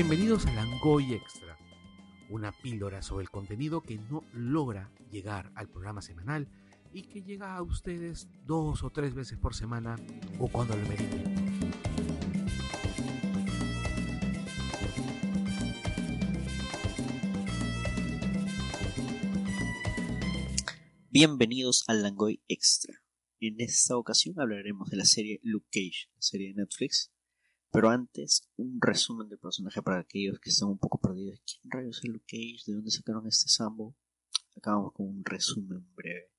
Bienvenidos a Langoy Extra, una píldora sobre el contenido que no logra llegar al programa semanal y que llega a ustedes dos o tres veces por semana o cuando lo meriten. Bienvenidos al Langoy Extra. En esta ocasión hablaremos de la serie Luke Cage, serie de Netflix. Pero antes, un resumen del personaje para aquellos que están un poco perdidos. ¿Quién rayos es Luke Cage? ¿De dónde sacaron este Sambo? Acabamos con un resumen breve.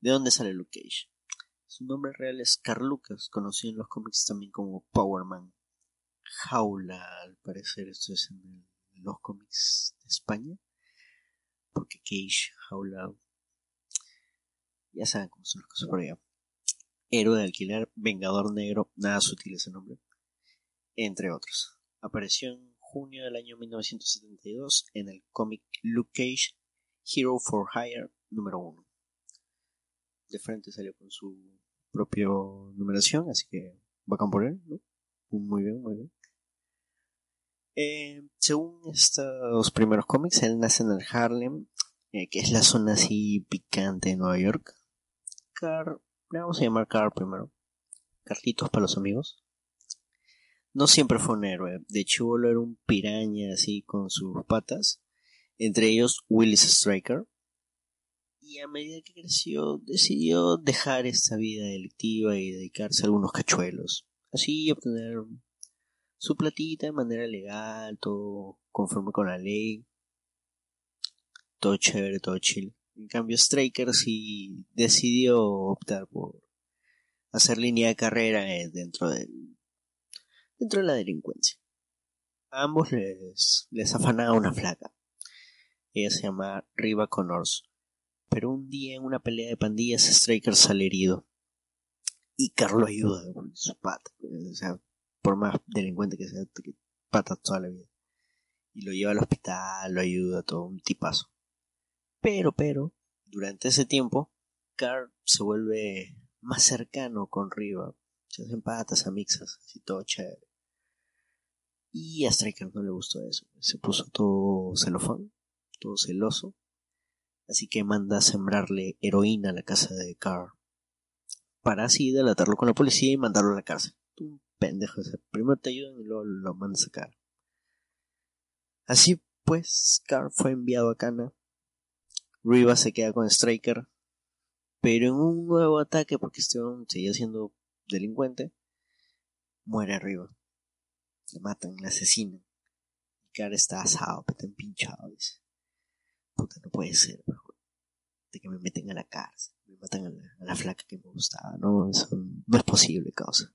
¿De dónde sale Luke Cage? Su nombre real es Carl Lucas, conocido en los cómics también como Power Man. Jaula, al parecer esto es en los cómics de España. Porque Cage, Jaula, ya saben cómo son las cosas por allá. Héroe de alquiler, Vengador Negro, nada sutil ese nombre, entre otros. Apareció en junio del año 1972 en el cómic Luke Cage, Hero for Hire número 1. De frente salió con su propia numeración, así que bacán por él, ¿no? Muy bien, muy bien. Eh, según estos primeros cómics, él nace en el Harlem, eh, que es la zona así picante de Nueva York. Car, le vamos a llamar Car primero. Carlitos para los amigos. No siempre fue un héroe. De chulo era un piraña así con sus patas. Entre ellos Willis Striker. Y a medida que creció, decidió dejar esta vida delictiva y dedicarse a algunos cachuelos. Así obtener su platita de manera legal, todo conforme con la ley. Todo chévere, todo chill. En cambio, Striker sí decidió optar por hacer línea de carrera dentro del dentro de la delincuencia. A ambos les, les afanaba una flaca. Ella se llama Riva Connors. Pero un día en una pelea de pandillas, Striker sale herido. Y Carlo ayuda con su pata. O sea, por más delincuente que sea, pata toda la vida. Y lo lleva al hospital, lo ayuda, todo un tipazo. Pero, pero, durante ese tiempo, Carl se vuelve más cercano con Riva. Se hacen patas, amixas, así todo chévere. Y a Striker no le gustó eso. Se puso todo celofán, todo celoso. Así que manda a sembrarle heroína a la casa de Carl. Para así delatarlo con la policía y mandarlo a la cárcel. Un pendejo. O primero te ayudan y luego lo mandan a sacar. Así pues, Carl fue enviado a Cana Riva se queda con Striker, pero en un nuevo ataque, porque este seguía siendo delincuente, muere Riva. Le matan, le asesinan. Y Car está asado, está empinchado, dice. Puta, no puede ser, de que me meten a la cárcel, me matan a la, flaca que me gustaba, no, eso no es posible, causa.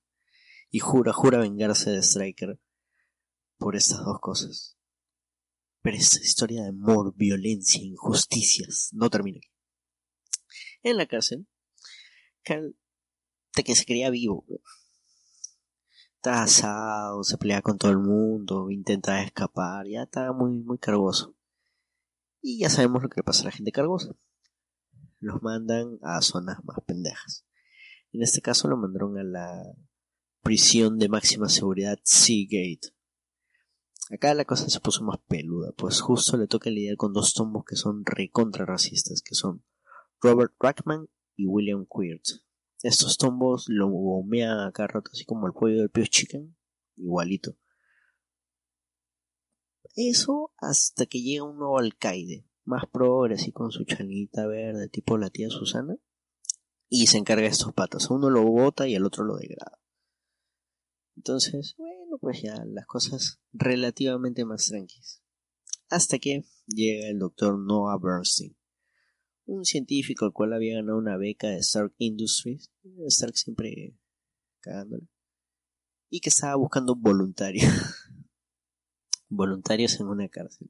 Y jura, jura vengarse de Striker por estas dos cosas. Pero esta historia de amor, violencia, injusticias no termina aquí. En la cárcel, Carl, de que se creía vivo, está asado, se pelea con todo el mundo, intenta escapar, ya está muy, muy cargoso. Y ya sabemos lo que pasa a la gente cargosa. Los mandan a zonas más pendejas. En este caso lo mandaron a la prisión de máxima seguridad Seagate, Acá la cosa se puso más peluda, pues justo le toca lidiar con dos tombos que son recontra racistas, que son Robert Rackman y William Quirt. Estos tombos lo gomean acá rato, así como el pollo del Pio Chicken, igualito. Eso hasta que llega un nuevo alcaide, más progre, así con su chanita verde, tipo la tía Susana, y se encarga de estos patos. Uno lo bota y el otro lo degrada. Entonces, bueno, pues ya las cosas relativamente más tranquilas. Hasta que llega el doctor Noah Bernstein, un científico al cual había ganado una beca de Stark Industries, Stark siempre cagándole, y que estaba buscando voluntarios, voluntarios en una cárcel.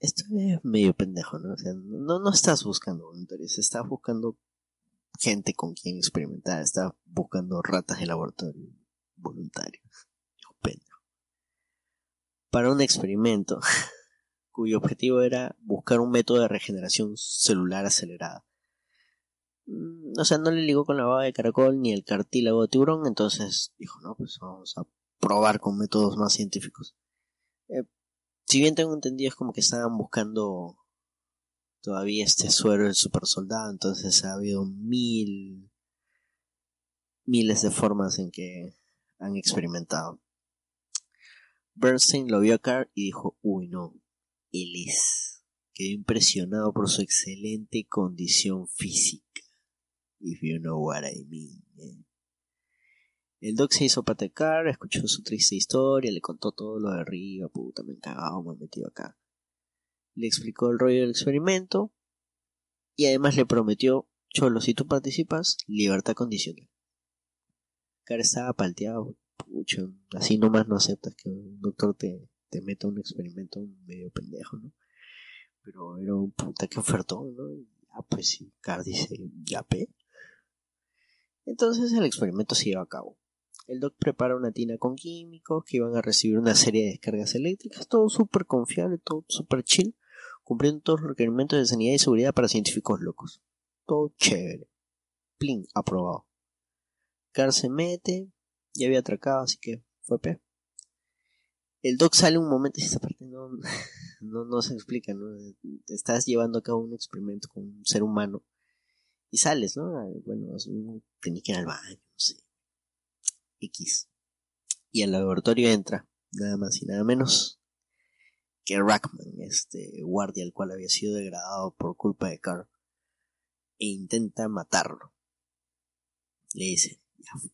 Esto es medio pendejo, ¿no? O sea, no, no estás buscando voluntarios, estás buscando gente con quien experimentar, estás buscando ratas de laboratorio voluntario. Para un experimento cuyo objetivo era buscar un método de regeneración celular acelerada. Mm, o sea, no le ligó con la baba de caracol ni el cartílago de tiburón, entonces dijo, no, pues vamos a probar con métodos más científicos. Eh, si bien tengo entendido, es como que estaban buscando todavía este suero del super soldado, entonces ha habido mil miles de formas en que han experimentado. Bernstein lo vio a Carr y dijo, uy no, él es. Quedó impresionado por su excelente condición física. If you know what I mean. Eh. El doc se hizo patecar, escuchó su triste historia, le contó todo lo de arriba, puta, me he cagado, me he metido acá. Le explicó el rollo del experimento y además le prometió, Cholo, si tú participas, libertad condicional. Cara estaba palteado, pucho, así nomás no aceptas que un doctor te, te meta un experimento medio pendejo, ¿no? Pero era un puta que ofertó, ¿no? Ah, pues sí, Car dice, ya pe. Entonces el experimento se lleva a cabo. El doc prepara una tina con químicos que iban a recibir una serie de descargas eléctricas, todo súper confiable, todo súper chill, cumpliendo todos los requerimientos de sanidad y seguridad para científicos locos. Todo chévere. Plin, aprobado. Car se mete, ya había atracado, así que fue P. El doc sale un momento y esta parte no, no, no se explica, ¿no? Estás llevando a cabo un experimento con un ser humano y sales, ¿no? Bueno, tenía que ir al baño, no sé. X. Y al laboratorio entra, nada más y nada menos que Rackman, este guardia al cual había sido degradado por culpa de Carl, e intenta matarlo. Le dice,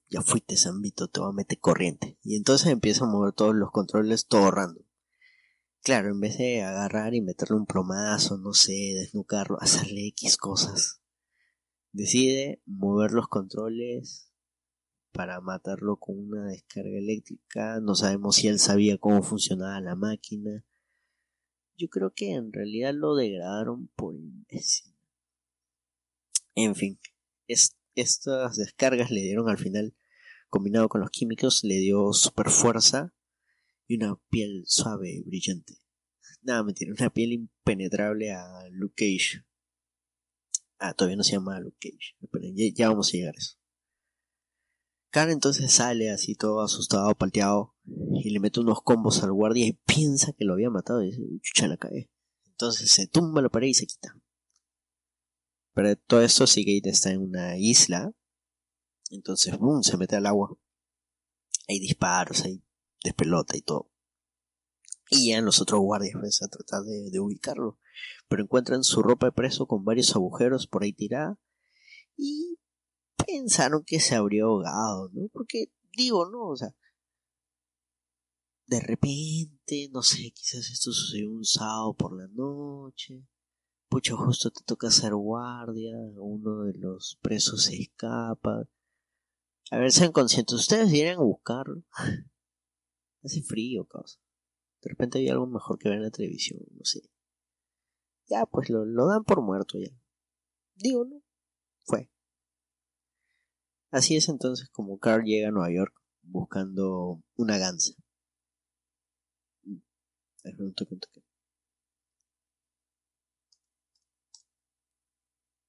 ya, fuiste Zambito, te voy a meter corriente. Y entonces empieza a mover todos los controles todo random. Claro, en vez de agarrar y meterle un plomazo, no sé, desnucarlo, hacerle X cosas, decide mover los controles para matarlo con una descarga eléctrica. No sabemos si él sabía cómo funcionaba la máquina. Yo creo que en realidad lo degradaron por imbécil. En fin, estas descargas le dieron al final, combinado con los químicos, le dio super fuerza y una piel suave y brillante. Nada, mentira, una piel impenetrable a Luke Cage. Ah, todavía no se llama Luke Cage. ya, ya vamos a llegar a eso. Karen entonces sale así todo asustado, palteado, y le mete unos combos al guardia y piensa que lo había matado y dice, chucha, la cae. Entonces se tumba la pared y se quita. Pero todo esto Seagate está en una isla, entonces boom, se mete al agua. Hay disparos, hay despelota y todo. Y ya los otros guardias pues, a tratar de, de ubicarlo. Pero encuentran su ropa de preso con varios agujeros por ahí tirada. Y pensaron que se habría ahogado, ¿no? Porque, digo, ¿no? O sea, de repente, no sé, quizás esto sucedió un sábado por la noche. Pucho, justo te toca ser guardia, uno de los presos se escapa. A ver, sean conscientes, ustedes vienen a buscarlo. Hace frío, causa. De repente hay algo mejor que ver en la televisión, no sé. Ya, pues lo, dan por muerto ya. Digo, ¿no? Fue. Así es entonces como Carl llega a Nueva York buscando una gansa.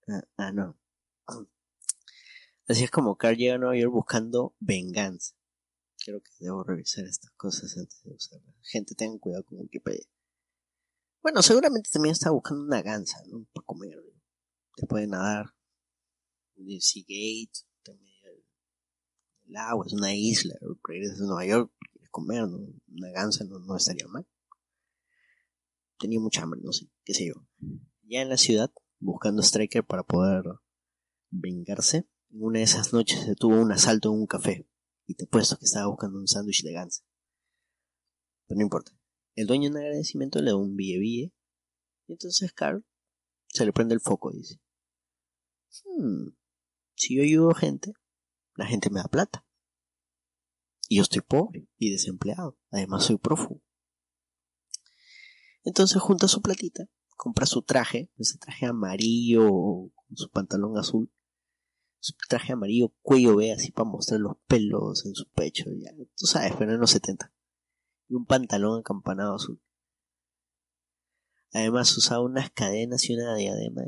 Ah, ah, no. Así es como Carl llega a Nueva York buscando venganza. Creo que debo revisar estas cosas antes de usarlas. Gente, tengan cuidado con Wikipedia. Bueno, seguramente también está buscando una gansa, ¿no? Para comer. Después de nadar. De Seagate el agua, es una isla, regresas a Nueva York, quieres comer, una gansa no, estaría mal. Tenía mucha hambre, no sé, qué sé yo. Ya en la ciudad, buscando Striker para poder vengarse, en una de esas noches se tuvo un asalto en un café, y te puesto que estaba buscando un sándwich de gansa. Pero no importa. El dueño en agradecimiento le da un bille bille, y entonces Carl se le prende el foco y dice, hmm, si yo ayudo gente, la gente me da plata. Y yo estoy pobre y desempleado. Además soy prófugo. Entonces junta su platita, compra su traje, ese traje amarillo con su pantalón azul, su traje amarillo cuello ve así para mostrar los pelos en su pecho, ya, tú sabes, pero en los 70. Y un pantalón acampanado azul. Además usaba unas cadenas y una diadema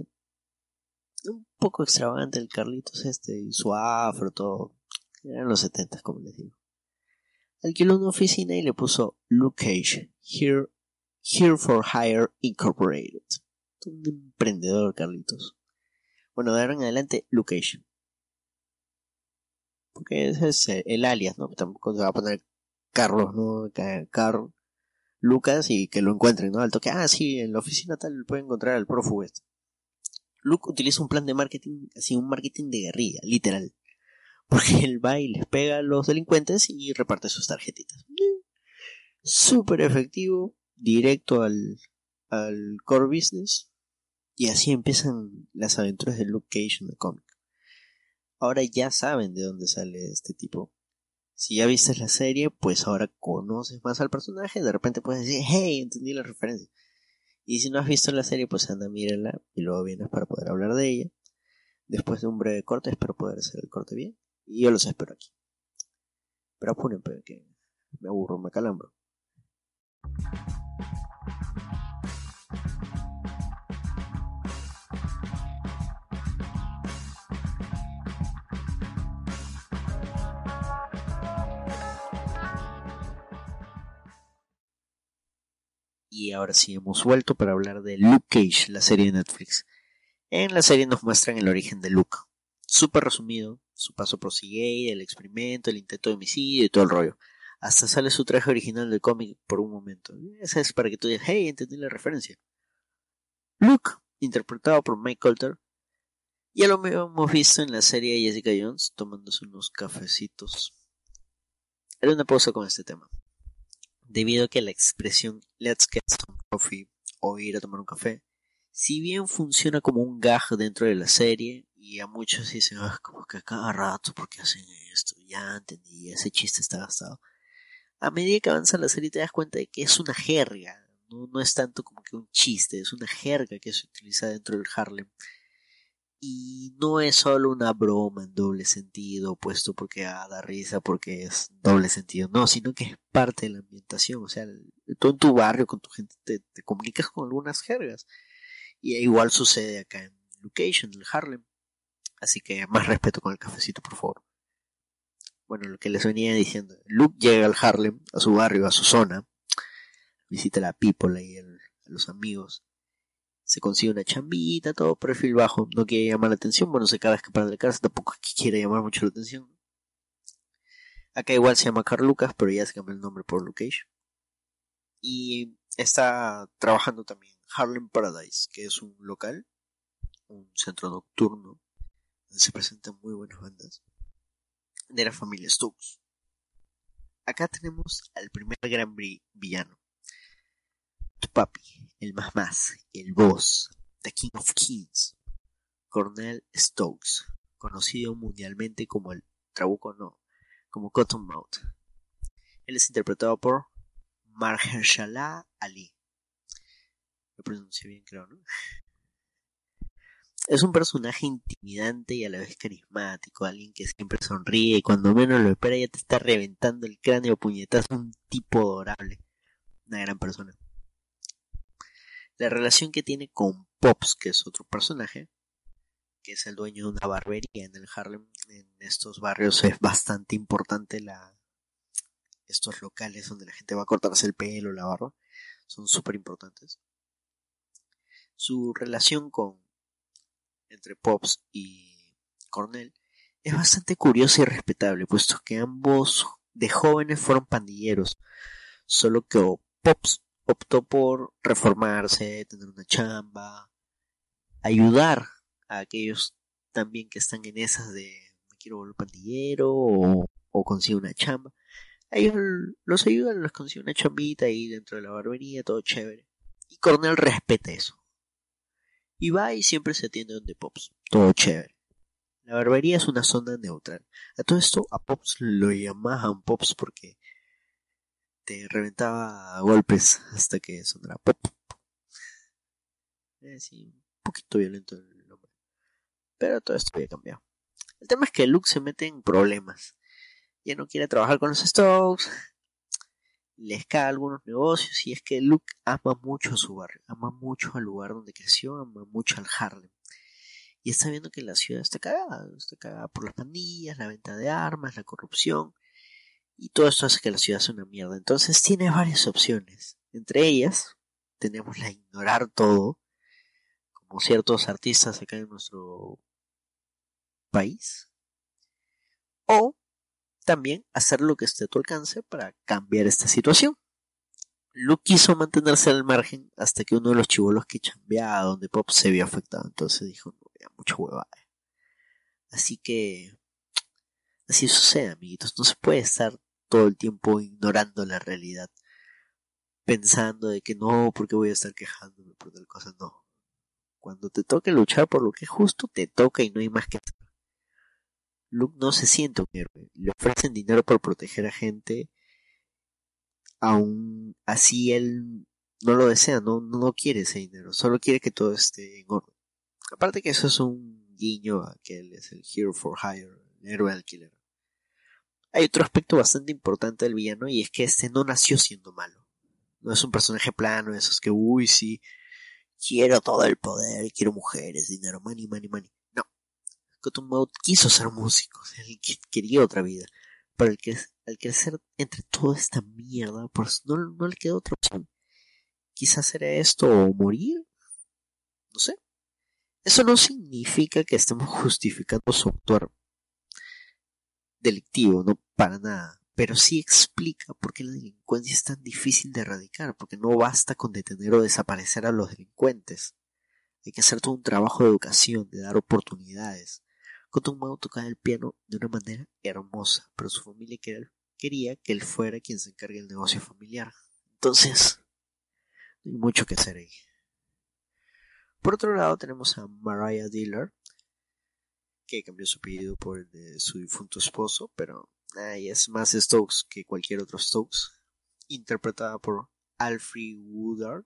un poco extravagante el Carlitos este y su afro, todo. Eran los setentas, como les digo. alquiló una oficina y le puso Luke Cage, Here, Here for Hire Incorporated. Un emprendedor, Carlitos. Bueno, de ahora en adelante, Cage. Porque ese es el alias, ¿no? Tampoco se va a poner Carlos, ¿no? Carl Lucas y que lo encuentren, ¿no? Al toque, ah, sí, en la oficina tal puede encontrar al profu este. Luke utiliza un plan de marketing, así un marketing de guerrilla, literal. Porque él va y les pega a los delincuentes y reparte sus tarjetitas. Súper efectivo, directo al, al core business. Y así empiezan las aventuras de Luke Cage en el cómic. Ahora ya saben de dónde sale este tipo. Si ya viste la serie, pues ahora conoces más al personaje. De repente puedes decir, hey, entendí la referencia. Y si no has visto la serie, pues anda, mírala y luego vienes para poder hablar de ella. Después de un breve corte, espero poder hacer el corte bien. Y yo los espero aquí. Pero apuren, que me aburro, me calambro. Y ahora sí hemos vuelto para hablar de Luke Cage, la serie de Netflix. En la serie nos muestran el origen de Luke. Súper resumido, su paso por Seagate, el experimento, el intento de homicidio y todo el rollo. Hasta sale su traje original del cómic por un momento. Esa es para que tú digas, hey, entendí la referencia. Luke, interpretado por Mike Colter, ya lo hemos visto en la serie Jessica Jones tomándose unos cafecitos. Era una pausa con este tema. Debido a que la expresión let's get some coffee o ir a tomar un café, si bien funciona como un gag dentro de la serie, y a muchos dicen, ah, como que a cada rato, porque hacen esto? Ya entendí, ese chiste está gastado. A medida que avanza la serie te das cuenta de que es una jerga, no, no es tanto como que un chiste, es una jerga que se utiliza dentro del Harlem. Y no es solo una broma en doble sentido, puesto porque ah, da risa, porque es doble sentido, no, sino que es parte de la ambientación, o sea, tú en tu barrio, con tu gente, te, te comunicas con algunas jergas. Y igual sucede acá en Location, en Harlem. Así que más respeto con el cafecito, por favor. Bueno, lo que les venía diciendo. Luke llega al Harlem, a su barrio, a su zona. Visita a la people y a los amigos. Se consigue una chambita, todo perfil bajo. No quiere llamar la atención. Bueno, se acaba de escapar de la casa. Tampoco es que quiera llamar mucho la atención. Acá igual se llama Carl Lucas, pero ya se cambió el nombre por Luke. Y está trabajando también Harlem Paradise, que es un local, un centro nocturno se presentan muy buenas bandas de la familia Stokes. Acá tenemos al primer gran villano, papi, el más más, el boss, The King of Kings, Cornel Stokes, conocido mundialmente como el Trabuco no, como Cottonmouth. Él es interpretado por Mahershala Ali. Lo pronuncié bien, creo, ¿no? Es un personaje intimidante y a la vez carismático, alguien que siempre sonríe y cuando menos lo espera ya te está reventando el cráneo puñetazo, un tipo adorable, una gran persona. La relación que tiene con Pops, que es otro personaje, que es el dueño de una barbería en el Harlem, en estos barrios es bastante importante la estos locales donde la gente va a cortarse el pelo, la barba, son súper importantes. Su relación con entre Pops y Cornell es bastante curioso y respetable, puesto que ambos de jóvenes fueron pandilleros, solo que Pops optó por reformarse, tener una chamba, ayudar a aquellos también que están en esas de me quiero volver pandillero o, o consigo una chamba. ellos los ayudan, los consiguen una chambita ahí dentro de la barbería, todo chévere. Y Cornell respeta eso. Y va y siempre se atiende donde Pops. Todo chévere. La barbería es una zona neutral. A todo esto, a Pops lo llamaban Pops porque te reventaba a golpes hasta que sonara Pop. Es un poquito violento el nombre. Pero todo esto había cambiado. El tema es que Luke se mete en problemas. Ya no quiere trabajar con los Stokes les cae algunos negocios y es que Luke ama mucho a su barrio, ama mucho al lugar donde creció, ama mucho al Harlem. Y está viendo que la ciudad está cagada, está cagada por las pandillas, la venta de armas, la corrupción. Y todo esto hace que la ciudad sea una mierda. Entonces tiene varias opciones. Entre ellas, tenemos la ignorar todo, como ciertos artistas acá en nuestro país. O también hacer lo que esté a tu alcance para cambiar esta situación. Luke quiso mantenerse al margen hasta que uno de los chivolos que chambeaba donde Pop se vio afectado. Entonces dijo, no, ya mucha huevada. Así que así sucede, amiguitos. No se puede estar todo el tiempo ignorando la realidad. Pensando de que no, porque voy a estar quejándome por tal cosa. No. Cuando te toque luchar por lo que es justo, te toca y no hay más que hacer. Luke no se siente un héroe. Le ofrecen dinero por proteger a gente. Aún así él no lo desea, no, no quiere ese dinero. Solo quiere que todo esté en orden. Aparte que eso es un guiño a que él es el hero for hire, el héroe alquiler. Hay otro aspecto bastante importante del villano y es que este no nació siendo malo. No es un personaje plano, esos que, uy, sí, quiero todo el poder, quiero mujeres, dinero, money, money, money. Cottonmouth quiso ser músico, él quería otra vida, pero al, que, al crecer entre toda esta mierda, pues no, no le quedó otra opción. Quizás era esto o morir, no sé. Eso no significa que estemos justificando su actuar delictivo, no para nada, pero sí explica por qué la delincuencia es tan difícil de erradicar, porque no basta con detener o desaparecer a los delincuentes. Hay que hacer todo un trabajo de educación, de dar oportunidades, Cottonmouth tocaba el piano de una manera hermosa, pero su familia quería que él fuera quien se encargue del negocio familiar. Entonces, no hay mucho que hacer ahí. Por otro lado, tenemos a Mariah Dillard, que cambió su apellido por el de su difunto esposo, pero ay, es más Stokes que cualquier otro Stokes, interpretada por Alfred Woodard.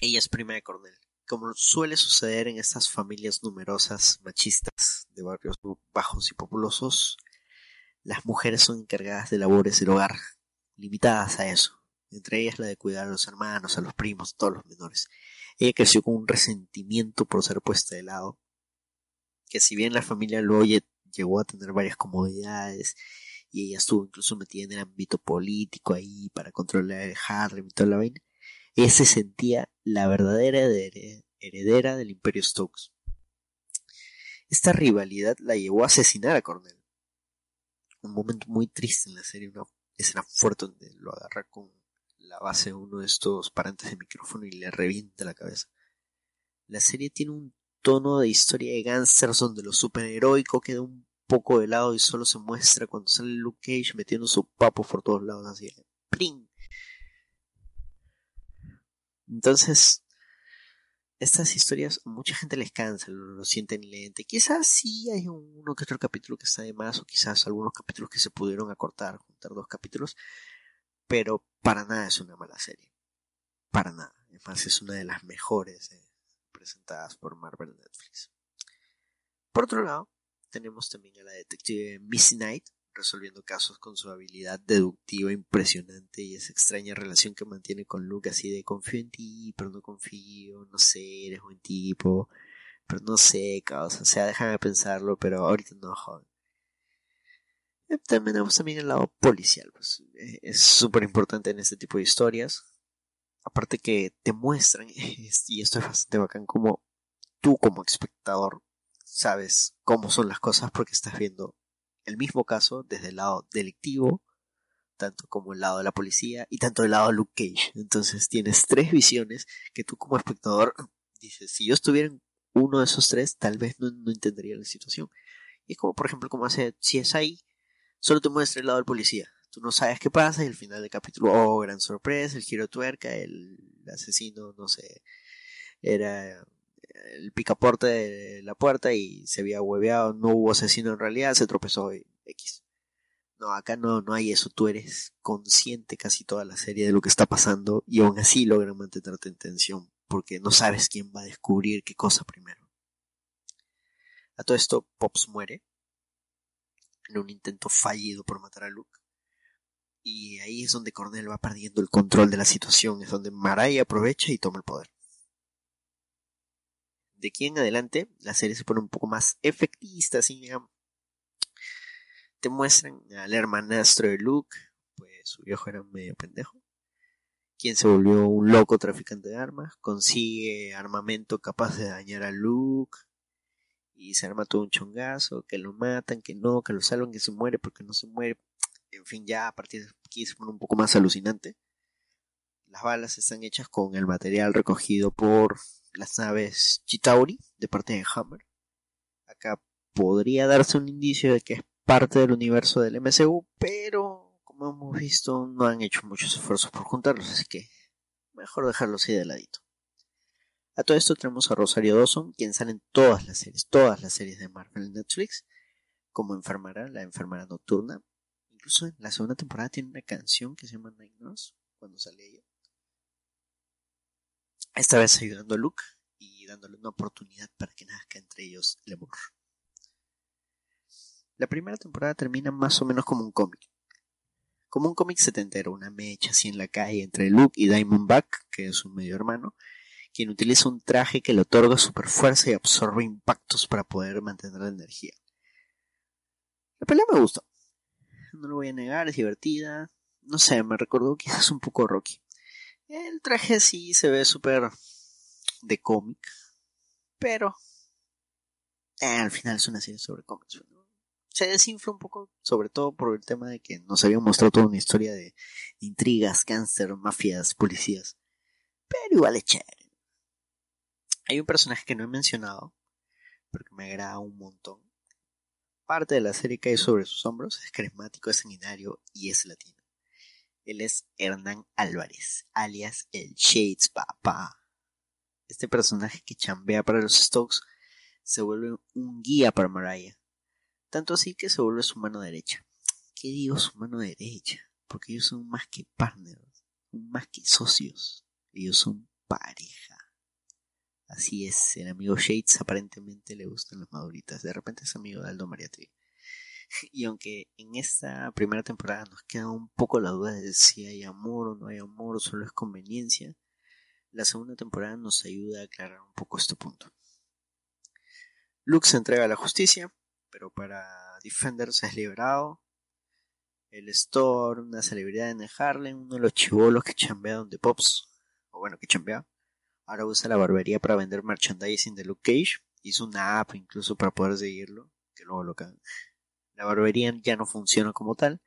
Ella es prima de Cornell como suele suceder en estas familias numerosas machistas de barrios bajos y populosos, las mujeres son encargadas de labores del hogar, limitadas a eso, entre ellas la de cuidar a los hermanos, a los primos, a todos los menores. Ella creció con un resentimiento por ser puesta de lado, que si bien la familia lo llegó a tener varias comodidades y ella estuvo incluso metida en el ámbito político ahí para controlar el Harlem y toda la vaina, ella se sentía la verdadera heredera del Imperio Stokes. Esta rivalidad la llevó a asesinar a Cornell. Un momento muy triste en la serie, una escena fuerte donde lo agarra con la base de uno de estos parantes de micrófono y le revienta la cabeza. La serie tiene un tono de historia de gangsters donde lo superheroico queda un poco de lado y solo se muestra cuando sale Luke Cage metiendo su papo por todos lados así. Entonces, estas historias mucha gente les cansa, lo, sienten lente. Quizás sí hay uno que otro capítulo que está de más, o quizás algunos capítulos que se pudieron acortar, juntar dos capítulos, pero para nada es una mala serie. Para nada. Además, es una de las mejores eh, presentadas por Marvel Netflix. Por otro lado, tenemos también a la detective Missy Knight, resolviendo casos con su habilidad deductiva impresionante y esa extraña relación que mantiene con Luke así de confío en ti, pero no confío, no sé, eres buen tipo, pero no sé, causa, o sea, déjame pensarlo, pero ahorita no, joven. Eh, también tenemos también el lado policial, pues, eh, es súper importante en este tipo de historias. Aparte que te muestran, y esto es bastante bacán, como tú como espectador sabes cómo son las cosas porque estás viendo el mismo caso desde el lado delictivo, tanto como el lado de la policía y tanto el lado de Luke Cage. Entonces tienes tres visiones que tú como espectador dices, si yo estuviera en uno de esos tres, tal vez no, entendería la situación. Y es como, por ejemplo, como hace si es ahí, solo te muestra el lado del policía. Tú no sabes qué pasa y al final del capítulo, oh, gran sorpresa, el giro tuerca, el asesino, no sé, era el picaporte de la puerta y se había hueveado, no hubo asesino en realidad, se tropezó y X. No, acá no, no hay eso, tú eres consciente casi toda la serie de lo que está pasando y aún así logran mantenerte en tensión porque no sabes quién va a descubrir qué cosa primero. A todo esto, Pops muere en un intento fallido por matar a Luke. Y ahí es donde Cornell va perdiendo el control de la situación, es donde Marai aprovecha y toma el poder de aquí en adelante la serie se pone un poco más efectista, así digamos. te muestran al hermanastro de Luke, pues su viejo era medio pendejo, quien se volvió un loco traficante de armas, consigue armamento capaz de dañar a Luke y se arma todo un chongazo, que lo matan, que no, que lo salvan, que se muere porque no se muere. En fin, ya a partir de aquí se pone un poco más alucinante. Las balas están hechas con el material recogido por las naves Chitauri de parte de Hammer. Acá podría darse un indicio de que es parte del universo del MCU, pero como hemos visto no han hecho muchos esfuerzos por juntarlos, así que mejor dejarlos así de ladito. A todo esto tenemos a Rosario Dawson, quien sale en todas las series, todas las series de Marvel Netflix, como enfermera, la enfermera nocturna. Incluso en la segunda temporada tiene una canción que se llama Night Nurse, cuando sale ella. Esta vez ayudando a Luke y dándole una oportunidad para que nazca entre ellos el amor. La primera temporada termina más o menos como un cómic. Como un cómic setentero, una mecha así en la calle entre Luke y Diamondback, que es su medio hermano, quien utiliza un traje que le otorga super fuerza y absorbe impactos para poder mantener la energía. La pelea me gustó. No lo voy a negar, es divertida. No sé, me recordó quizás un poco Rocky. El traje sí se ve súper de cómic, pero eh, al final es una serie sobre cómics se desinfla un poco, sobre todo por el tema de que nos habían mostrado toda una historia de intrigas, cáncer, mafias, policías. Pero igual es chévere. Hay un personaje que no he mencionado, pero que me agrada un montón. Parte de la serie cae sobre sus hombros, es carismático, es sanguinario y es latino. Él es Hernán Álvarez, alias el Shades Papa. Este personaje que chambea para los Stokes se vuelve un guía para Mariah tanto así que se vuelve su mano derecha. ¿Qué digo su mano derecha? Porque ellos son más que partners, más que socios. Ellos son pareja. Así es, el amigo Shades aparentemente le gustan las maduritas. De repente es amigo de Aldo Mariatri. Y aunque en esta primera temporada nos queda un poco la duda de si hay amor o no hay amor, solo es conveniencia, la segunda temporada nos ayuda a aclarar un poco este punto. Luke se entrega a la justicia, pero para Defenders es liberado. El Store, una celebridad en Harlem, uno de los chivolos que chambea donde Pops, o bueno, que chambea, ahora usa la barbería para vender merchandising de Luke Cage. Hizo una app incluso para poder seguirlo, que luego lo La barbería ya no funciona como tal,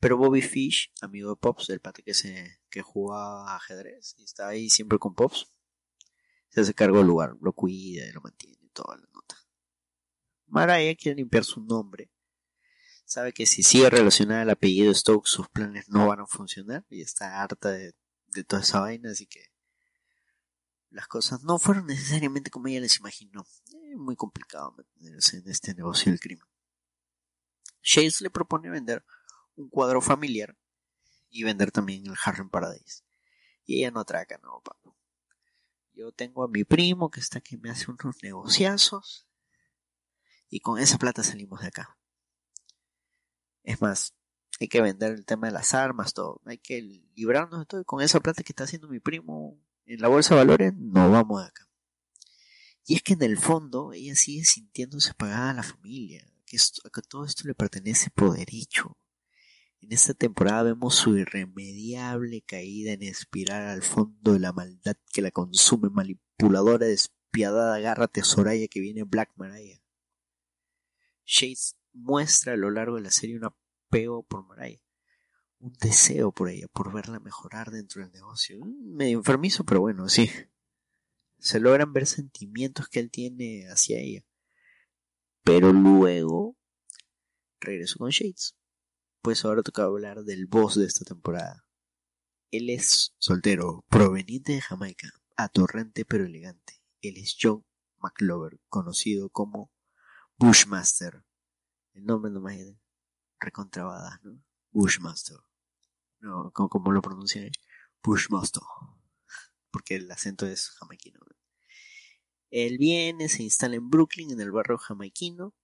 pero Bobby Fish, amigo de Pops, el pate que, se, que jugaba ajedrez y está ahí siempre con Pops, se hace cargo del lugar, lo cuida lo mantiene, toda la nota. Mariah quiere limpiar su nombre. Sabe que si sigue relacionada al apellido Stokes, sus planes no van a funcionar y está harta de, toda esa vaina, así que las cosas no fueron necesariamente como ella les imaginó. Es muy complicado meterse en este negocio del crimen. Shades le propone vender un cuadro familiar y vender también el Harlem Paradise. Y ella no atraca, no, papo. Yo tengo a mi primo que está aquí, me hace unos negociazos y con esa plata salimos de acá. Es más, hay que vender el tema de las armas, todo. Hay que librarnos de todo y con esa plata que está haciendo mi primo en la bolsa de valores, nos vamos de acá. Y es que en el fondo ella sigue sintiéndose pagada a la familia, que, que todo esto le pertenece por derecho. En esta temporada vemos su irremediable caída en espiral al fondo de la maldad que la consume manipuladora, despiadada, agárrate Soraya que viene Black Mariah. Shades muestra a lo largo de la serie un apego por Mariah, un deseo por ella, por verla mejorar dentro del negocio. Mm, medio enfermizo, pero bueno, sí. Se logran ver sentimientos que él tiene hacia ella. Pero luego regreso con Shades. Pues ahora toca hablar del boss de esta temporada. Él es soltero, proveniente de Jamaica, atorrante pero elegante. Él es John McLover, conocido como Bushmaster. El nombre no más recontrabadas, ¿no? Bushmaster. No, como, lo pronuncian Bushmaster. Porque el acento es jamaiquino. Él viene, se instala en Brooklyn, en el barrio jamaiquino.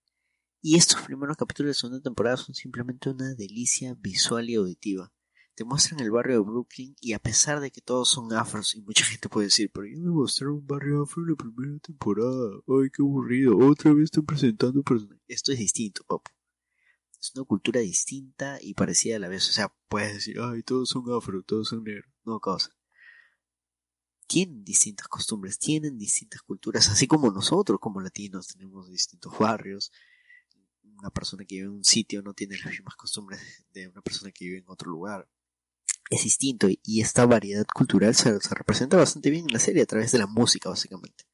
Y estos primeros capítulos de segunda temporada son simplemente una delicia visual y auditiva te muestran el barrio de Brooklyn y a pesar de que todos son afros y mucha gente puede decir, pero yo me mostraron un barrio afro en la primera temporada, ay qué aburrido, otra vez están presentando personajes. Esto es distinto, papu. Es una cultura distinta y parecida a la vez. O sea, puedes decir, ay, todos son afro, todos son negros. No, cosa. Tienen distintas costumbres, tienen distintas culturas, así como nosotros, como latinos, tenemos distintos barrios. Una persona que vive en un sitio no tiene las mismas costumbres de una persona que vive en otro lugar. Es distinto y esta variedad cultural se, se representa bastante bien en la serie a través de la música, básicamente.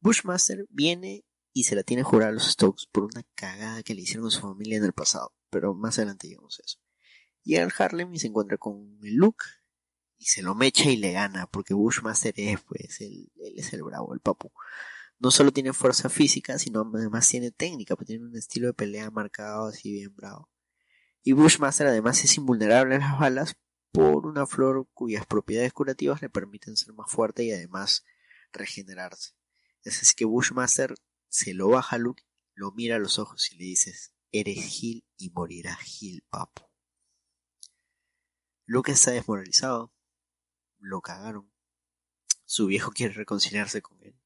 Bushmaster viene y se la tiene jurada a los Stokes por una cagada que le hicieron a su familia en el pasado, pero más adelante llegamos a eso. Llega al Harlem y se encuentra con el Luke y se lo mecha y le gana, porque Bushmaster es, pues, él, es el bravo, el papu. No solo tiene fuerza física, sino además tiene técnica, porque tiene un estilo de pelea marcado así bien bravo. Y Bushmaster además es invulnerable a las balas por una flor cuyas propiedades curativas le permiten ser más fuerte y además regenerarse. Es así que Bushmaster se lo baja Luke, lo mira a los ojos y le dices, eres Gil y morirás Gil, papo. Luke está desmoralizado, lo cagaron. Su viejo quiere reconciliarse con él.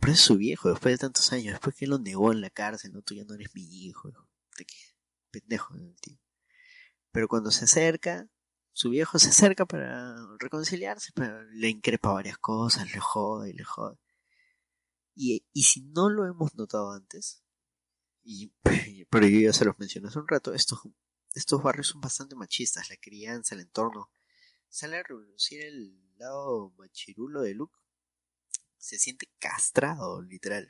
Pero es su viejo, después de tantos años, después que él lo negó en la cárcel, no, tú ya no eres mi hijo, ¿De qué? Pendejo tío. Pero cuando se acerca, su viejo se acerca para reconciliarse, pero le increpa varias cosas, le jode le jode. Y, si no lo hemos notado antes, y, pero yo ya se los mencioné hace un rato, estos, estos barrios son bastante machistas, la crianza, el entorno. Sale a reducir el lado machirulo de Luke. Se siente castrado, literal.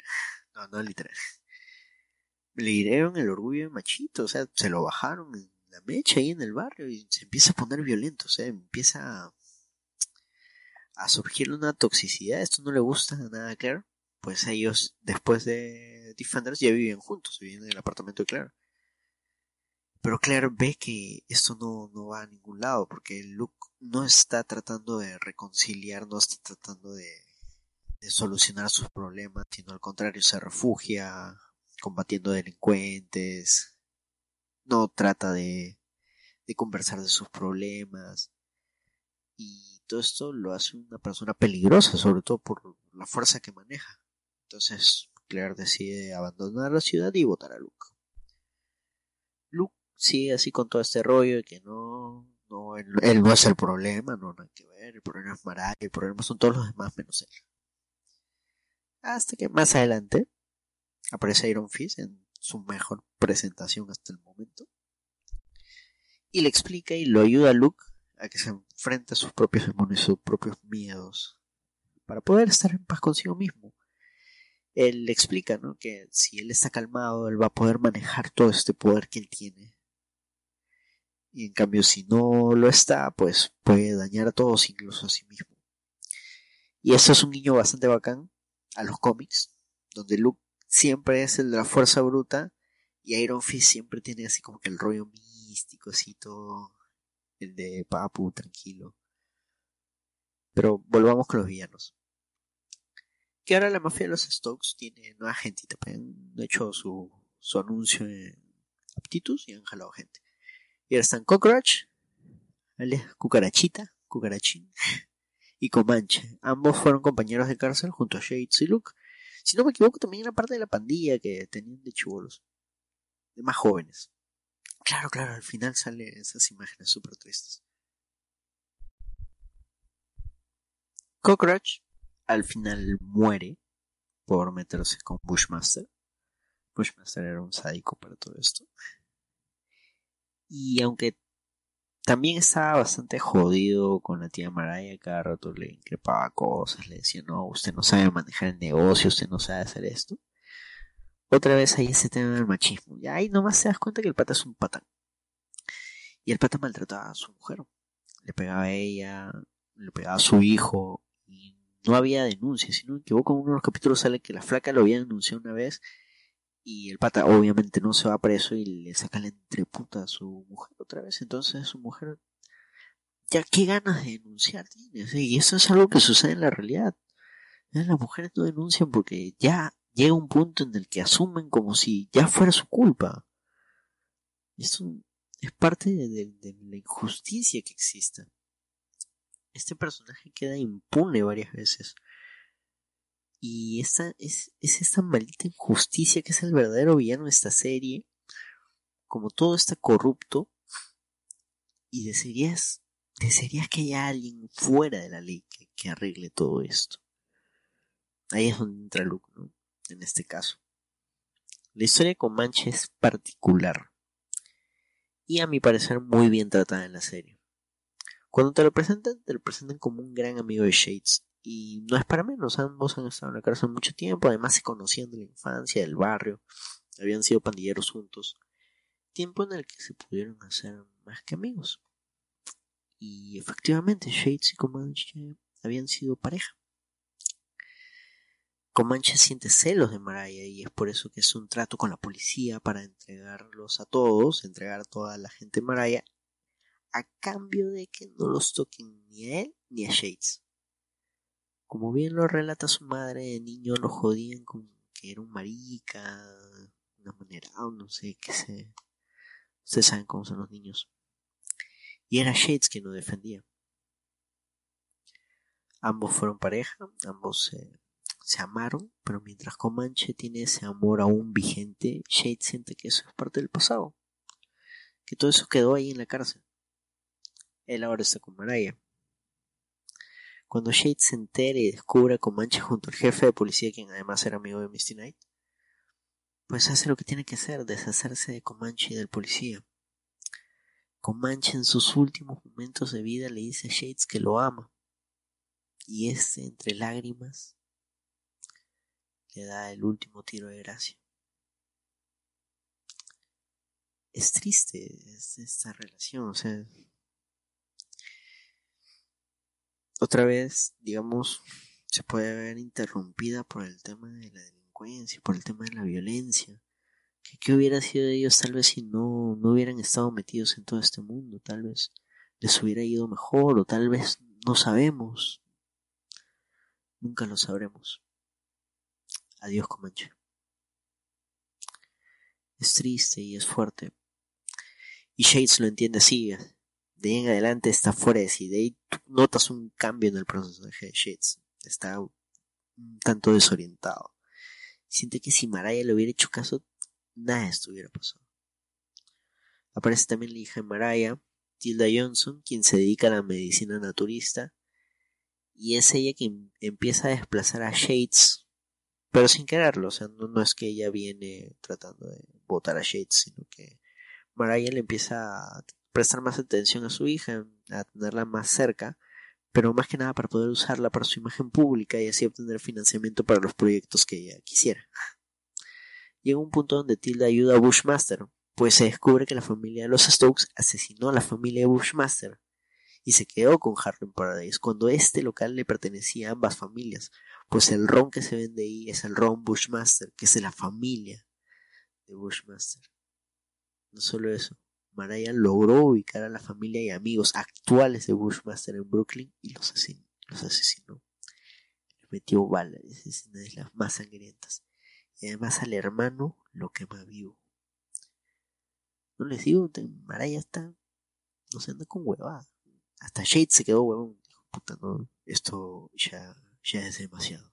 No, no literal. Le hirieron el orgullo de machito, o sea, se lo bajaron en la mecha ahí en el barrio y se empieza a poner violento, o sea, empieza a, a surgir una toxicidad. Esto no le gusta nada a pues ellos después de Defenders ya viven juntos, viven en el apartamento de Claire. Pero Claire ve que esto no, no va a ningún lado, porque Luke no está tratando de reconciliar, no está tratando de, solucionar sus problemas, sino al contrario se refugia combatiendo delincuentes, no trata de, de conversar de sus problemas y todo esto lo hace una persona peligrosa, sobre todo por la fuerza que maneja. Entonces Claire decide abandonar la ciudad y votar a Luke. Luke sigue así con todo este rollo de que no, no él, no es el problema, no, no hay que ver, el problema es Mariah, el problema son todos los demás menos él. Hasta que más adelante aparece Iron Fist en su mejor presentación hasta el momento y le explica y lo ayuda a Luke a que se enfrente a sus propios demonios, sus propios miedos, para poder estar en paz consigo mismo él le explica, ¿no? Que si él está calmado, él va a poder manejar todo este poder que él tiene. Y en cambio, si no lo está, pues puede dañar a todos, incluso a sí mismo. Y eso es un niño bastante bacán a los cómics, donde Luke siempre es el de la fuerza bruta y Iron Fist siempre tiene así como que el rollo místico, así todo, el de papu, tranquilo. Pero volvamos con los villanos que ahora la mafia de los Stokes tiene nueva gente también han hecho su, su anuncio en Aptitus y han jalado gente. Y ahora están Cockroach, Cucarachita, Cucarachín y Comanche. Ambos fueron compañeros de cárcel junto a Shades y Luke. Si no me equivoco, también era parte de la pandilla que tenían de chivolos, de más jóvenes. Claro, claro, al final salen esas imágenes súper tristes. Cockroach al final muere por meterse con Bushmaster. Bushmaster era un sádico para todo esto. Y aunque también estaba bastante jodido con la tía Mariah, cada rato le increpaba cosas, le decía, no, usted no sabe manejar el negocio, usted no sabe hacer esto. Otra vez ahí ese tema del machismo. Y ahí nomás te das cuenta que el pata es un patán. Y el pata maltrataba a su mujer. Le pegaba a ella, le pegaba a su hijo, no había denuncia, si no equivoco, en uno de los capítulos sale que la flaca lo había denunciado una vez y el pata obviamente no se va preso y le saca la entreputa a su mujer otra vez. Entonces su mujer, ya qué ganas de denunciar tienes. Y eso es algo que sucede en la realidad. Las mujeres no denuncian porque ya llega un punto en el que asumen como si ya fuera su culpa. Esto es parte de la injusticia que exista este personaje queda impune varias veces. Y esta es, es esta maldita injusticia que es el verdadero villano de esta serie. como todo está corrupto y desearías, desearías que haya alguien fuera de la ley que, arregle todo esto. Ahí es donde entra Luke, ¿no? En este caso. La historia de Comanche es particular y a mi parecer muy bien tratada en la serie. Cuando te lo presentan, te lo presentan como un gran amigo de Shades. Y no es para menos, ambos han estado en la cárcel mucho tiempo, además se conocían de la infancia, del barrio, habían sido pandilleros juntos. Tiempo en el que se pudieron hacer más que amigos. Y efectivamente, Shades y Comanche habían sido pareja. Comanche siente celos de Maraya y es por eso que es un trato con la policía para entregarlos a todos, entregar a toda la gente de Maraya, a cambio de que no los toquen ni a él ni a Shades. Como bien lo relata su madre, de niño lo jodían con que era un marica, una manera, no sé qué sé. Ustedes saben cómo son los niños. Y era Shades quien lo defendía. Ambos fueron pareja, ambos se se amaron, pero mientras Comanche tiene ese amor aún vigente, Shade siente que eso es parte del pasado, que todo eso quedó ahí en la cárcel. Él ahora está con Maraya. Cuando Shade se entera y descubre a Comanche junto al jefe de policía, quien además era amigo de Misty Knight, pues hace lo que tiene que hacer, deshacerse de Comanche y del policía. Comanche en sus últimos momentos de vida le dice a Shades que lo ama. Y este, entre lágrimas, le da el último tiro de gracia. Es triste esta relación, o sea, otra vez, digamos, se puede ver interrumpida por el tema de la delincuencia, por el tema de la violencia. que ¿Qué hubiera sido de ellos tal vez si no, no hubieran estado metidos en todo este mundo? Tal vez les hubiera ido mejor o tal vez no sabemos. Nunca lo sabremos. Adiós Comanche. Es triste y es fuerte. Y Shades lo entiende así. De ahí en adelante está fuera de sí. De ahí notas un cambio en el personaje de Shades. Está un tanto desorientado. Siente que si Maraya le hubiera hecho caso, nada estuviera pasado. Aparece también la hija de Maraya, Tilda Johnson, quien se dedica a la medicina naturista. Y es ella quien empieza a desplazar a Shades pero sin quererlo, o sea, no, es que ella viene tratando de votar a Shades, sino que Mariah le empieza a prestar más atención a su hija, a tenerla más cerca, pero más que nada para poder usarla para su imagen pública y así obtener financiamiento para los proyectos que ella quisiera. Llega un punto donde Tilda ayuda a Bushmaster, pues se descubre que la familia de los Stokes asesinó a la familia de Bushmaster y se quedó con Harlem Paradise cuando este local le pertenecía a ambas familias, pues el ron que se vende ahí es el ron Bushmaster, que es de la familia de Bushmaster. No solo eso, Mariah logró ubicar a la familia y amigos actuales de Bushmaster en Brooklyn y los asesinó. Los asesinó. Les metió balas, es una de las más sangrientas. Y además al hermano lo quema vivo. No les digo, Mariah está. No se anda con huevada. Hasta Shade se quedó huevón. Dijo, puta, no, esto ya ya es demasiado.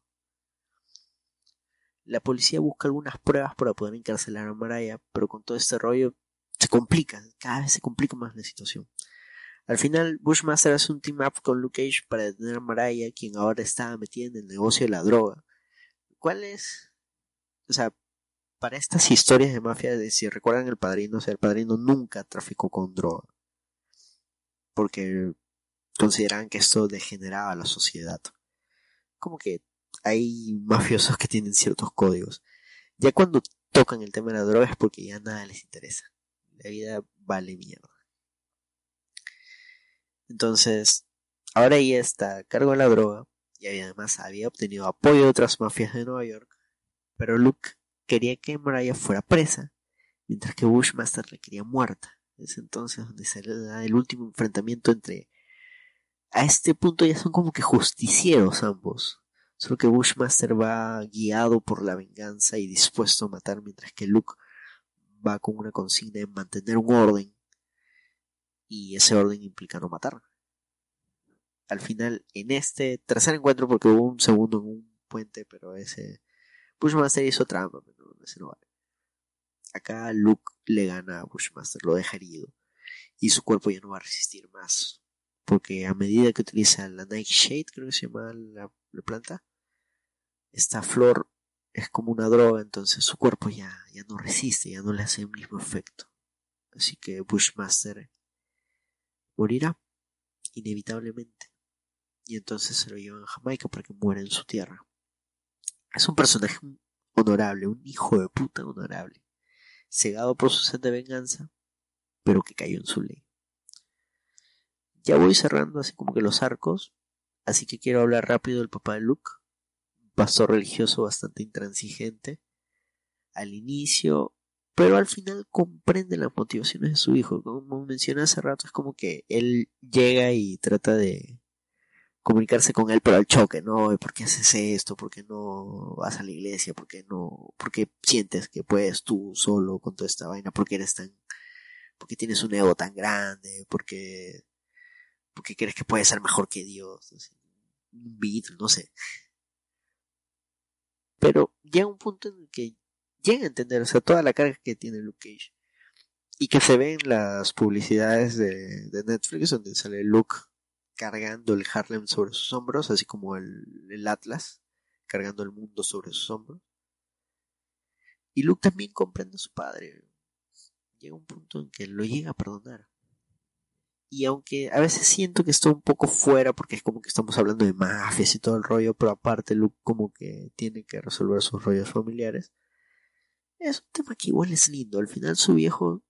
La policía busca algunas pruebas para poder encarcelar a Maraya, pero con todo este rollo se complica, cada vez se complica más la situación. Al final, Bushmaster hace un team up con Luke Cage para detener a Maraya, quien ahora está metida en el negocio de la droga. ¿Cuál es? O sea, para estas historias de mafia, de si recuerdan el padrino, o sea, el padrino nunca traficó con droga. Porque consideraban que esto degeneraba la sociedad como que hay mafiosos que tienen ciertos códigos. Ya cuando tocan el tema de la droga es porque ya nada les interesa. La vida vale mierda. Entonces, ahora ella está a cargo de la droga y además había obtenido apoyo de otras mafias de Nueva York. Pero Luke quería que Mariah fuera presa, mientras que Bushmaster le quería muerta. Es entonces donde se da el último enfrentamiento entre a este punto ya son como que justicieros ambos. Solo que Bushmaster va guiado por la venganza y dispuesto a matar, mientras que Luke va con una consigna de mantener un orden. Y ese orden implica no matar. Al final, en este tercer encuentro, porque hubo un segundo en un puente, pero ese Bushmaster hizo trampa, pero ese no vale. Acá Luke le gana a Bushmaster, lo deja herido. Y su cuerpo ya no va a resistir más. Porque a medida que utiliza la Nightshade, creo que se llama la, planta, esta flor es como una droga, entonces su cuerpo ya, ya no resiste, ya no le hace el mismo efecto. Así que Bushmaster morirá inevitablemente. Y entonces se lo llevan a Jamaica para que muera en su tierra. Es un personaje honorable, un hijo de puta honorable, cegado por su sed de venganza, pero que cayó en su ley. Ya voy cerrando así como que los arcos, así que quiero hablar rápido del papá de Luke, pastor religioso bastante intransigente. Al inicio pero al final comprende las motivaciones de su hijo. Como mencioné hace rato, es como que él llega y trata de comunicarse con él, pero al choque, ¿no? ¿Por qué haces esto? ¿Por qué no vas a la iglesia? ¿Por qué no? ¿Por qué sientes que puedes tú solo con toda esta vaina? ¿Por qué eres tan, por qué tienes un ego tan grande? ¿Por qué, por qué crees que puedes ser mejor que Dios? Un beat, no sé. Pero llega un punto en el que llega a entender, o sea, toda la carga que tiene Luke Cage. Y que se ve en las publicidades de, Netflix donde sale Luke cargando el Harlem sobre sus hombros, así como el, el Atlas cargando el mundo sobre sus hombros. Y Luke también comprende a su padre. Llega un punto en que lo llega a perdonar. Y aunque a veces siento que está un poco fuera, porque es como que estamos hablando de mafias y todo el rollo, pero aparte Luke como que tiene que resolver sus rollos familiares, es un tema que igual es lindo. Al final su viejo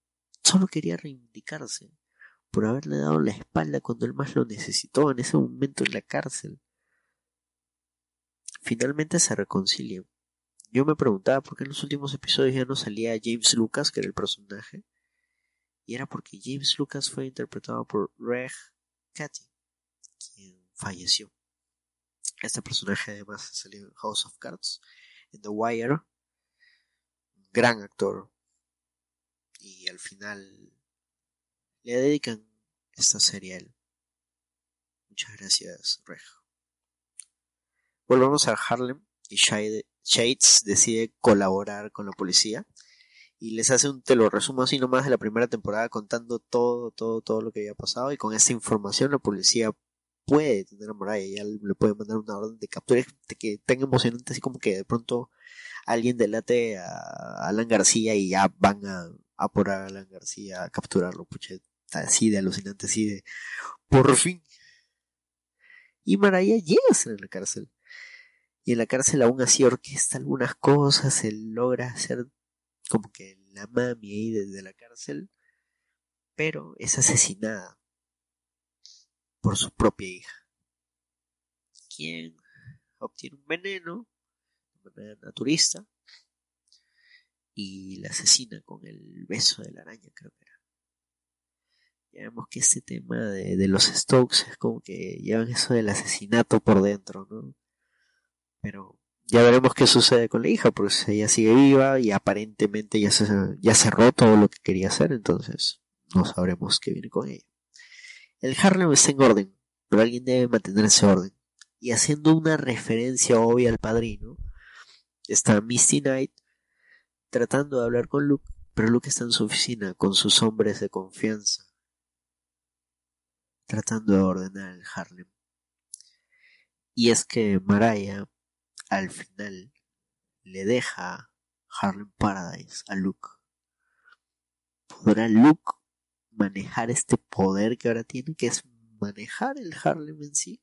solo quería reivindicarse por haberle dado la espalda cuando él más lo necesitó en ese momento en la cárcel. Finalmente se reconcilian. Yo me preguntaba por qué en los últimos episodios ya no salía James Lucas, que era el personaje. Y era porque James Lucas fue interpretado por Reg Cathy, quien falleció. Este personaje además salió en House of Cards, en The Wire, gran actor. Y al final le dedican esta serie a él. Muchas gracias, Rejo. Volvemos a Harlem y Shades decide colaborar con la policía y les hace un te lo resumo así nomás de la primera temporada contando todo, todo, todo lo que había pasado y con esta información la policía puede tener a Moraya, ya le puede mandar una orden de captura que tan emocionante así como que de pronto alguien delate a Alan García y ya van a, a por Alan García a capturarlo. Puche, así de alucinante, así de por fin. Y Maraya llega a ser en la cárcel. Y en la cárcel aún así orquesta algunas cosas, él logra hacer como que la mami ahí desde la cárcel, pero es asesinada por su propia hija, quien obtiene un veneno naturista y la asesina con el beso de la araña, creo que era. Ya vemos que este tema de, los Stokes es como que llevan eso del asesinato por dentro, ¿no? Pero ya veremos qué sucede con la hija, porque ella sigue viva y aparentemente ya, se, ya cerró todo lo que quería hacer, entonces no sabremos qué viene con ella. El Harlem está en orden, pero alguien debe mantener ese orden. Y haciendo una referencia obvia al padrino, está Misty Knight tratando de hablar con Luke, pero Luke está en su oficina con sus hombres de confianza, tratando de ordenar el Harlem. Y es que Mariah al final le deja Harlem Paradise a Luke. ¿Podrá Luke manejar este poder que ahora tiene, que es manejar el Harlem en sí?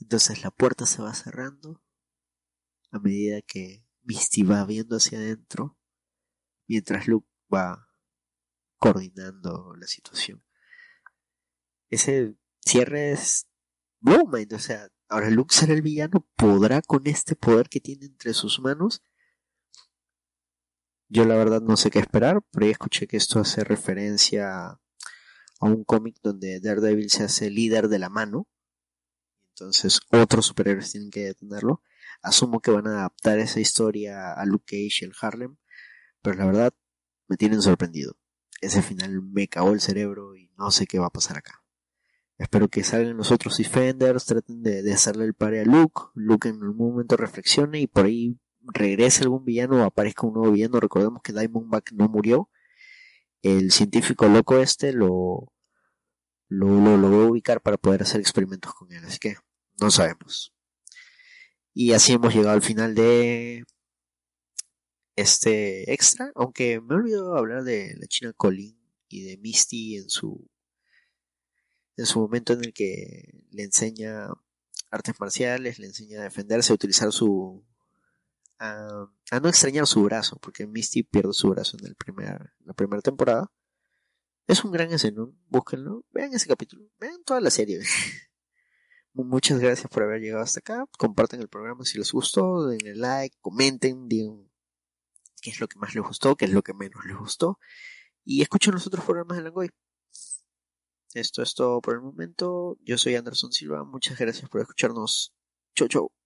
Entonces la puerta se va cerrando a medida que Misty va viendo hacia adentro, mientras Luke va coordinando la situación. Ese cierre es Mind, o sea, ahora Luke será el villano, podrá con este poder que tiene entre sus manos. Yo la verdad no sé qué esperar, pero ya escuché que esto hace referencia a un cómic donde Daredevil se hace líder de la mano. Entonces otros superhéroes tienen que detenerlo. Asumo que van a adaptar esa historia a Luke Cage y el Harlem, pero la verdad me tienen sorprendido. Ese final me cagó el cerebro y no sé qué va a pasar acá. Espero que salgan los otros Defenders, traten de, hacerle el pare a Luke, Luke en un momento reflexione y por ahí regrese algún villano o aparezca un nuevo villano. Recordemos que Diamondback no murió. El científico loco este lo, lo, lo logró ubicar para poder hacer experimentos con él. Así que no sabemos. Y así hemos llegado al final de este extra. Aunque me he hablar de la China Colin y de Misty en su en su momento en el que le enseña artes marciales, le enseña a defenderse, a utilizar su a, no extrañar su brazo, porque Misty pierde su brazo en el primer, la primera temporada. Es un gran escenón, búsquenlo, vean ese capítulo, vean toda la serie. Muchas gracias por haber llegado hasta acá. Compartan el programa si les gustó, denle like, comenten, digan qué es lo que más les gustó, qué es lo que menos les gustó. Y escuchen los otros programas de Langoy. Esto es todo por el momento. Yo soy Anderson Silva. Muchas gracias por escucharnos. Chau, chau.